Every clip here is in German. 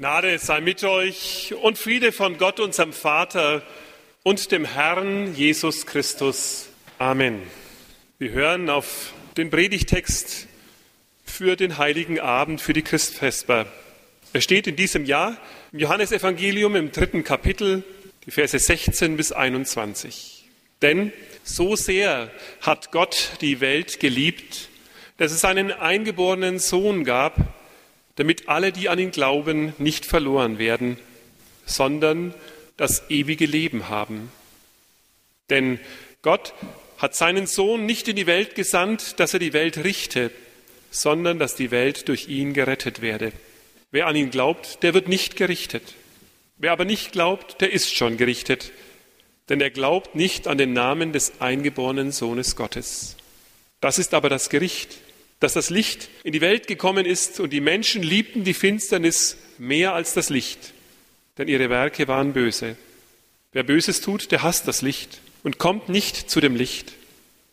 Gnade sei mit euch und Friede von Gott, unserem Vater und dem Herrn Jesus Christus. Amen. Wir hören auf den Predigtext für den heiligen Abend, für die Christfesper. Er steht in diesem Jahr im Johannesevangelium im dritten Kapitel, die Verse 16 bis 21. Denn so sehr hat Gott die Welt geliebt, dass es einen eingeborenen Sohn gab, damit alle, die an ihn glauben, nicht verloren werden, sondern das ewige Leben haben. Denn Gott hat seinen Sohn nicht in die Welt gesandt, dass er die Welt richte, sondern dass die Welt durch ihn gerettet werde. Wer an ihn glaubt, der wird nicht gerichtet. Wer aber nicht glaubt, der ist schon gerichtet, denn er glaubt nicht an den Namen des eingeborenen Sohnes Gottes. Das ist aber das Gericht dass das Licht in die Welt gekommen ist und die Menschen liebten die Finsternis mehr als das Licht, denn ihre Werke waren böse. Wer Böses tut, der hasst das Licht und kommt nicht zu dem Licht,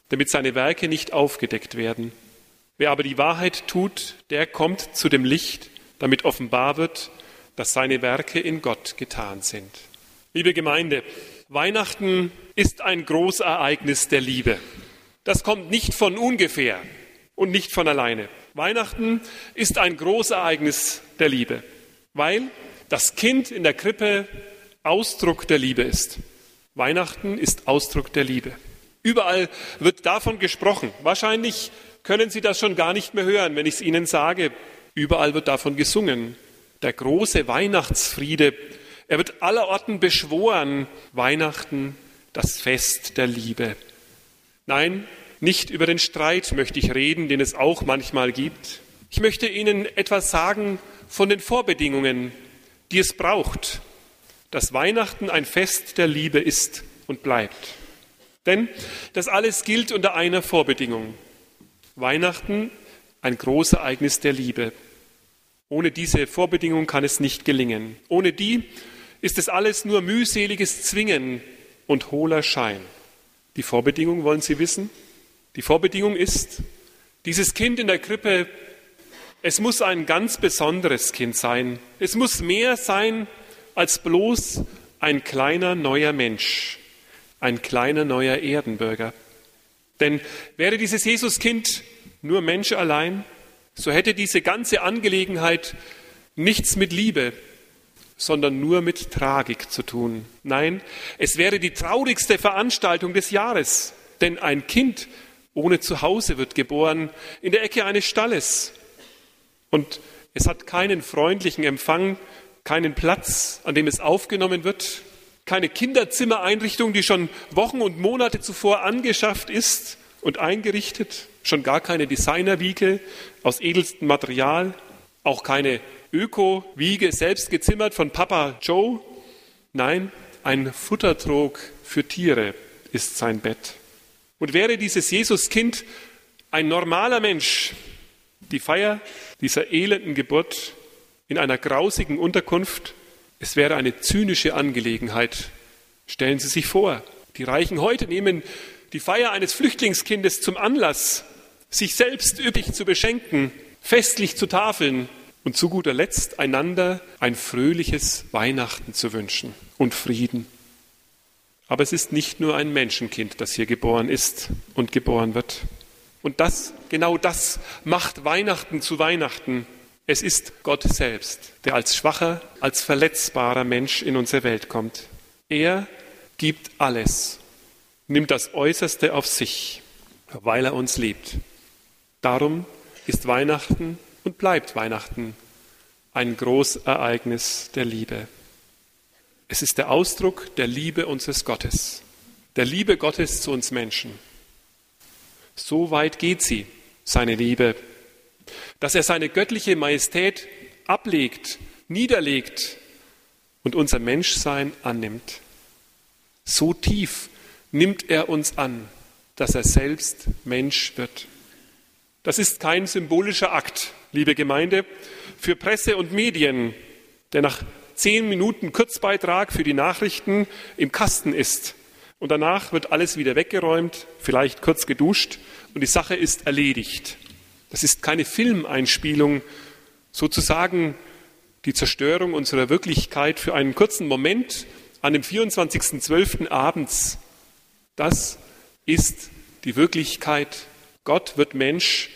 damit seine Werke nicht aufgedeckt werden. Wer aber die Wahrheit tut, der kommt zu dem Licht, damit offenbar wird, dass seine Werke in Gott getan sind. Liebe Gemeinde, Weihnachten ist ein Großereignis der Liebe. Das kommt nicht von ungefähr und nicht von alleine. Weihnachten ist ein Großereignis der Liebe, weil das Kind in der Krippe Ausdruck der Liebe ist. Weihnachten ist Ausdruck der Liebe. Überall wird davon gesprochen. Wahrscheinlich können Sie das schon gar nicht mehr hören, wenn ich es Ihnen sage. Überall wird davon gesungen. Der große Weihnachtsfriede. Er wird allerorten beschworen. Weihnachten, das Fest der Liebe. Nein, nicht über den Streit möchte ich reden, den es auch manchmal gibt. Ich möchte Ihnen etwas sagen von den Vorbedingungen, die es braucht, dass Weihnachten ein Fest der Liebe ist und bleibt. Denn das alles gilt unter einer Vorbedingung. Weihnachten ein Großereignis der Liebe. Ohne diese Vorbedingung kann es nicht gelingen. Ohne die ist es alles nur mühseliges Zwingen und hohler Schein. Die Vorbedingung wollen Sie wissen? Die Vorbedingung ist, dieses Kind in der Krippe, es muss ein ganz besonderes Kind sein. Es muss mehr sein als bloß ein kleiner neuer Mensch, ein kleiner neuer Erdenbürger. Denn wäre dieses Jesuskind nur Mensch allein, so hätte diese ganze Angelegenheit nichts mit Liebe, sondern nur mit Tragik zu tun. Nein, es wäre die traurigste Veranstaltung des Jahres, denn ein Kind ohne Zuhause wird geboren, in der Ecke eines Stalles. Und es hat keinen freundlichen Empfang, keinen Platz, an dem es aufgenommen wird, keine Kinderzimmereinrichtung, die schon Wochen und Monate zuvor angeschafft ist und eingerichtet, schon gar keine Designerwiege aus edelstem Material, auch keine Öko-Wiege selbst gezimmert von Papa Joe. Nein, ein Futtertrog für Tiere ist sein Bett. Und wäre dieses Jesuskind ein normaler Mensch, die Feier dieser elenden Geburt in einer grausigen Unterkunft, es wäre eine zynische Angelegenheit. Stellen Sie sich vor, die Reichen heute nehmen die Feier eines Flüchtlingskindes zum Anlass, sich selbst üppig zu beschenken, festlich zu tafeln und zu guter Letzt einander ein fröhliches Weihnachten zu wünschen und Frieden. Aber es ist nicht nur ein Menschenkind, das hier geboren ist und geboren wird. Und das, genau das macht Weihnachten zu Weihnachten. Es ist Gott selbst, der als schwacher, als verletzbarer Mensch in unsere Welt kommt. Er gibt alles, nimmt das Äußerste auf sich, weil er uns liebt. Darum ist Weihnachten und bleibt Weihnachten ein Großereignis der Liebe. Es ist der Ausdruck der Liebe unseres Gottes, der Liebe Gottes zu uns Menschen. So weit geht sie, seine Liebe, dass er seine göttliche Majestät ablegt, niederlegt und unser Menschsein annimmt. So tief nimmt er uns an, dass er selbst Mensch wird. Das ist kein symbolischer Akt, liebe Gemeinde, für Presse und Medien, der nach zehn Minuten Kurzbeitrag für die Nachrichten im Kasten ist. Und danach wird alles wieder weggeräumt, vielleicht kurz geduscht und die Sache ist erledigt. Das ist keine Filmeinspielung, sozusagen die Zerstörung unserer Wirklichkeit für einen kurzen Moment an dem 24.12. abends, das ist die Wirklichkeit. Gott wird Mensch,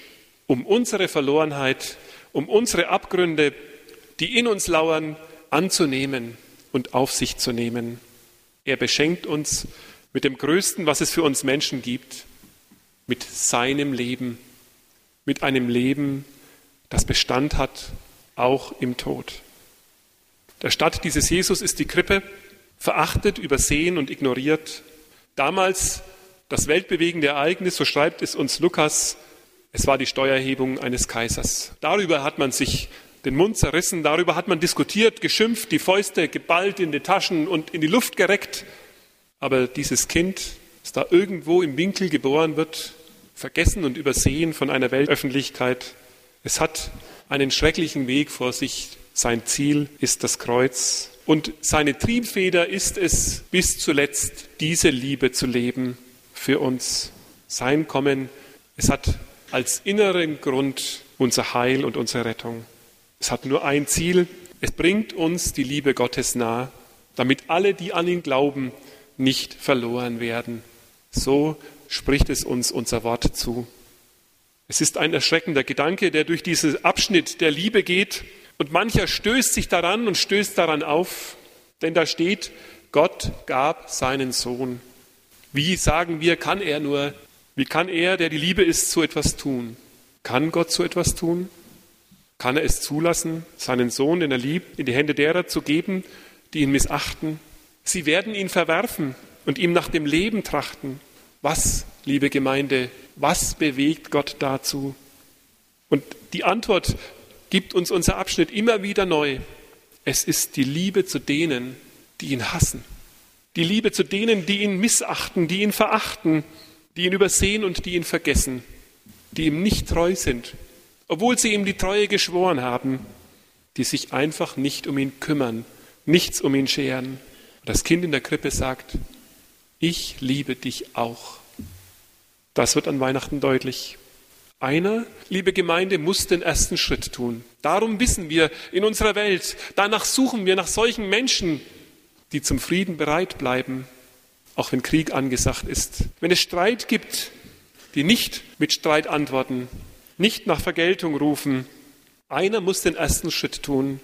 um unsere Verlorenheit, um unsere Abgründe, die in uns lauern, anzunehmen und auf sich zu nehmen. Er beschenkt uns mit dem Größten, was es für uns Menschen gibt, mit seinem Leben, mit einem Leben, das Bestand hat, auch im Tod. Der Stadt dieses Jesus ist die Krippe, verachtet, übersehen und ignoriert. Damals das weltbewegende Ereignis, so schreibt es uns Lukas, es war die Steuererhebung eines Kaisers. Darüber hat man sich den Mund zerrissen, darüber hat man diskutiert, geschimpft, die Fäuste geballt in die Taschen und in die Luft gereckt. Aber dieses Kind, das da irgendwo im Winkel geboren wird, vergessen und übersehen von einer Weltöffentlichkeit, es hat einen schrecklichen Weg vor sich. Sein Ziel ist das Kreuz. Und seine Triebfeder ist es, bis zuletzt diese Liebe zu leben für uns. Sein Kommen, es hat als inneren Grund unser Heil und unsere Rettung. Es hat nur ein Ziel. Es bringt uns die Liebe Gottes nah, damit alle, die an ihn glauben, nicht verloren werden. So spricht es uns unser Wort zu. Es ist ein erschreckender Gedanke, der durch diesen Abschnitt der Liebe geht und mancher stößt sich daran und stößt daran auf, denn da steht, Gott gab seinen Sohn. Wie sagen wir, kann er nur, wie kann er, der die Liebe ist, so etwas tun? Kann Gott so etwas tun? Kann er es zulassen, seinen Sohn, den er liebt, in die Hände derer zu geben, die ihn missachten? Sie werden ihn verwerfen und ihm nach dem Leben trachten. Was, liebe Gemeinde, was bewegt Gott dazu? Und die Antwort gibt uns unser Abschnitt immer wieder neu. Es ist die Liebe zu denen, die ihn hassen. Die Liebe zu denen, die ihn missachten, die ihn verachten, die ihn übersehen und die ihn vergessen, die ihm nicht treu sind, obwohl sie ihm die Treue geschworen haben, die sich einfach nicht um ihn kümmern, nichts um ihn scheren. Das Kind in der Krippe sagt, ich liebe dich auch. Das wird an Weihnachten deutlich. Einer, liebe Gemeinde, muss den ersten Schritt tun. Darum wissen wir in unserer Welt, danach suchen wir nach solchen Menschen, die zum Frieden bereit bleiben, auch wenn Krieg angesagt ist. Wenn es Streit gibt, die nicht mit Streit antworten, nicht nach Vergeltung rufen. Einer muss den ersten Schritt tun.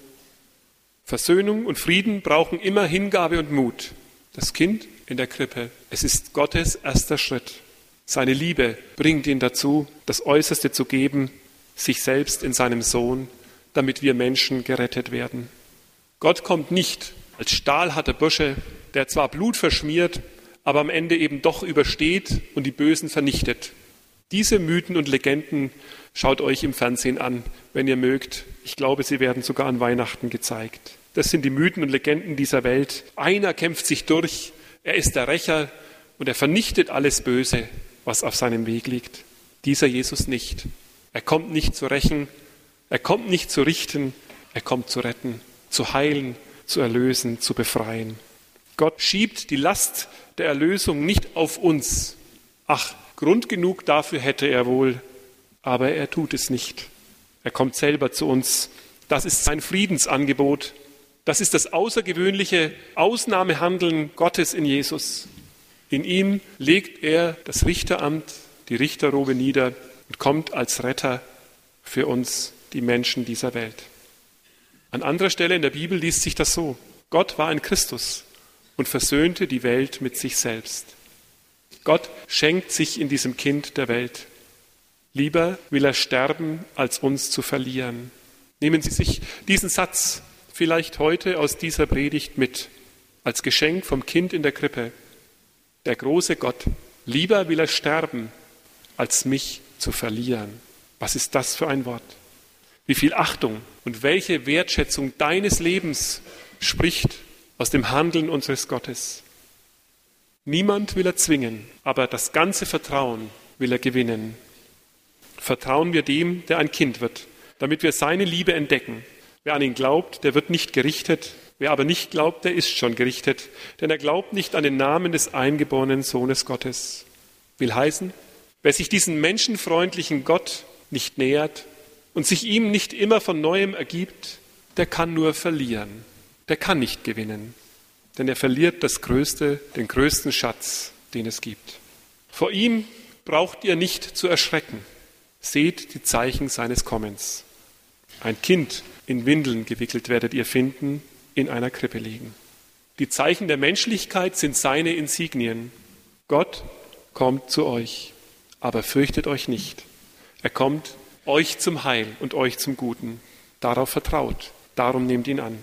Versöhnung und Frieden brauchen immer Hingabe und Mut. Das Kind in der Krippe, es ist Gottes erster Schritt. Seine Liebe bringt ihn dazu, das Äußerste zu geben, sich selbst in seinem Sohn, damit wir Menschen gerettet werden. Gott kommt nicht als stahlharter Bursche, der zwar Blut verschmiert, aber am Ende eben doch übersteht und die Bösen vernichtet. Diese Mythen und Legenden schaut euch im Fernsehen an, wenn ihr mögt. Ich glaube, sie werden sogar an Weihnachten gezeigt. Das sind die Mythen und Legenden dieser Welt. Einer kämpft sich durch, er ist der Rächer und er vernichtet alles Böse, was auf seinem Weg liegt. Dieser Jesus nicht. Er kommt nicht zu rächen, er kommt nicht zu richten, er kommt zu retten, zu heilen, zu erlösen, zu befreien. Gott schiebt die Last der Erlösung nicht auf uns. Ach, Grund genug dafür hätte er wohl, aber er tut es nicht. Er kommt selber zu uns. Das ist sein Friedensangebot. Das ist das außergewöhnliche Ausnahmehandeln Gottes in Jesus. In ihm legt er das Richteramt, die Richterrobe nieder und kommt als Retter für uns, die Menschen dieser Welt. An anderer Stelle in der Bibel liest sich das so. Gott war ein Christus und versöhnte die Welt mit sich selbst. Gott schenkt sich in diesem Kind der Welt. Lieber will er sterben, als uns zu verlieren. Nehmen Sie sich diesen Satz vielleicht heute aus dieser Predigt mit, als Geschenk vom Kind in der Krippe. Der große Gott, lieber will er sterben, als mich zu verlieren. Was ist das für ein Wort? Wie viel Achtung und welche Wertschätzung deines Lebens spricht aus dem Handeln unseres Gottes. Niemand will er zwingen, aber das ganze Vertrauen will er gewinnen. Vertrauen wir dem, der ein Kind wird, damit wir seine Liebe entdecken. Wer an ihn glaubt, der wird nicht gerichtet. Wer aber nicht glaubt, der ist schon gerichtet, denn er glaubt nicht an den Namen des eingeborenen Sohnes Gottes. Will heißen, wer sich diesem menschenfreundlichen Gott nicht nähert und sich ihm nicht immer von neuem ergibt, der kann nur verlieren. Der kann nicht gewinnen. Denn er verliert das Größte, den größten Schatz, den es gibt. Vor ihm braucht ihr nicht zu erschrecken. Seht die Zeichen seines Kommens. Ein Kind in Windeln gewickelt werdet ihr finden, in einer Krippe liegen. Die Zeichen der Menschlichkeit sind seine Insignien. Gott kommt zu euch, aber fürchtet euch nicht. Er kommt euch zum Heil und euch zum Guten. Darauf vertraut, darum nehmt ihn an.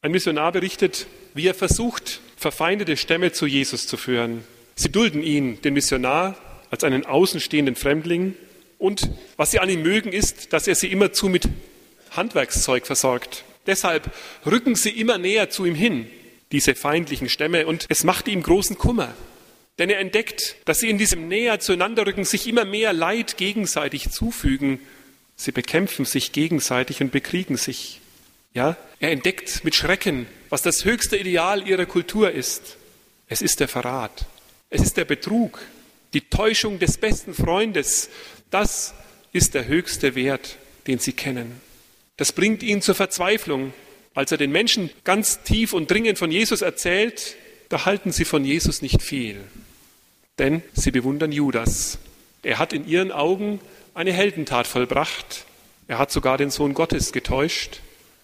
Ein Missionar berichtet, wie er versucht, verfeindete Stämme zu Jesus zu führen. Sie dulden ihn, den Missionar, als einen außenstehenden Fremdling. Und was sie an ihm mögen, ist, dass er sie immerzu mit Handwerkszeug versorgt. Deshalb rücken sie immer näher zu ihm hin, diese feindlichen Stämme, und es macht ihm großen Kummer. Denn er entdeckt, dass sie in diesem näher zueinander rücken sich immer mehr Leid gegenseitig zufügen. Sie bekämpfen sich gegenseitig und bekriegen sich. Ja, er entdeckt mit Schrecken, was das höchste Ideal ihrer Kultur ist. Es ist der Verrat. Es ist der Betrug, die Täuschung des besten Freundes. Das ist der höchste Wert, den sie kennen. Das bringt ihn zur Verzweiflung. Als er den Menschen ganz tief und dringend von Jesus erzählt, da halten sie von Jesus nicht viel. Denn sie bewundern Judas. Er hat in ihren Augen eine Heldentat vollbracht. Er hat sogar den Sohn Gottes getäuscht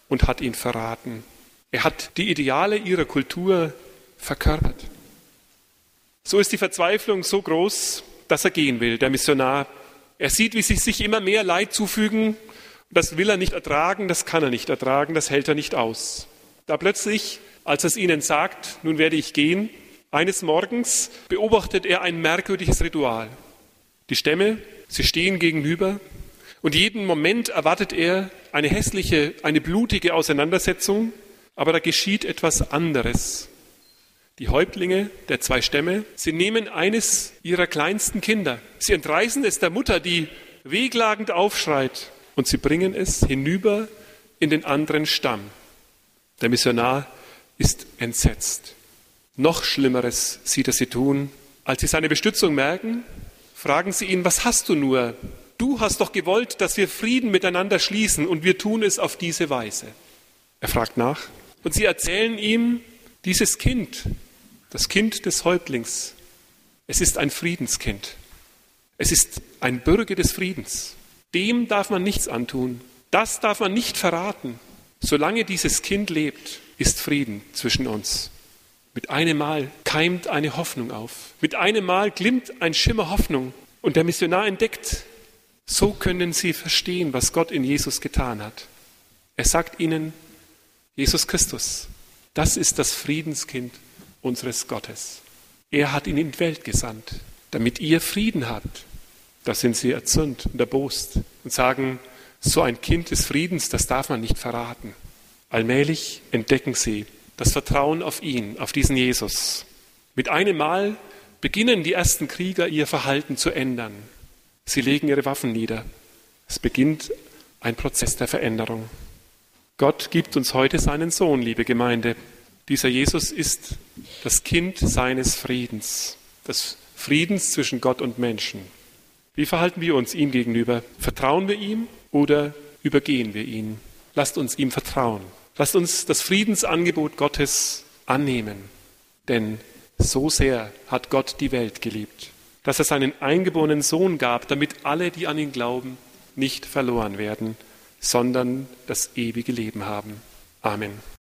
und hat ihn verraten. Er hat die Ideale ihrer Kultur verkörpert. So ist die Verzweiflung so groß, dass er gehen will, der Missionar. Er sieht, wie sie sich immer mehr Leid zufügen. Das will er nicht ertragen, das kann er nicht ertragen, das hält er nicht aus. Da plötzlich, als es ihnen sagt, nun werde ich gehen, eines Morgens beobachtet er ein merkwürdiges Ritual. Die Stämme, sie stehen gegenüber und jeden Moment erwartet er eine hässliche, eine blutige Auseinandersetzung, aber da geschieht etwas anderes. Die Häuptlinge der zwei Stämme, sie nehmen eines ihrer kleinsten Kinder. Sie entreißen es der Mutter, die wehklagend aufschreit, und sie bringen es hinüber in den anderen Stamm. Der Missionar ist entsetzt. Noch Schlimmeres sieht er sie tun. Als sie seine Bestützung merken, fragen sie ihn, was hast du nur? Du hast doch gewollt, dass wir Frieden miteinander schließen und wir tun es auf diese Weise. Er fragt nach und sie erzählen ihm, dieses Kind, das Kind des Häuptlings, es ist ein Friedenskind. Es ist ein Bürger des Friedens. Dem darf man nichts antun. Das darf man nicht verraten. Solange dieses Kind lebt, ist Frieden zwischen uns. Mit einem Mal keimt eine Hoffnung auf. Mit einem Mal glimmt ein Schimmer Hoffnung. Und der Missionar entdeckt, so können sie verstehen, was Gott in Jesus getan hat. Er sagt ihnen, Jesus Christus, das ist das Friedenskind unseres Gottes. Er hat ihn in die Welt gesandt, damit ihr Frieden habt. Da sind sie erzürnt und erbost und sagen, so ein Kind des Friedens, das darf man nicht verraten. Allmählich entdecken sie das Vertrauen auf ihn, auf diesen Jesus. Mit einem Mal beginnen die ersten Krieger ihr Verhalten zu ändern. Sie legen ihre Waffen nieder. Es beginnt ein Prozess der Veränderung. Gott gibt uns heute seinen Sohn, liebe Gemeinde. Dieser Jesus ist das Kind seines Friedens, des Friedens zwischen Gott und Menschen. Wie verhalten wir uns ihm gegenüber? Vertrauen wir ihm oder übergehen wir ihn? Lasst uns ihm vertrauen. Lasst uns das Friedensangebot Gottes annehmen. Denn so sehr hat Gott die Welt geliebt, dass er seinen eingeborenen Sohn gab, damit alle, die an ihn glauben, nicht verloren werden, sondern das ewige Leben haben. Amen.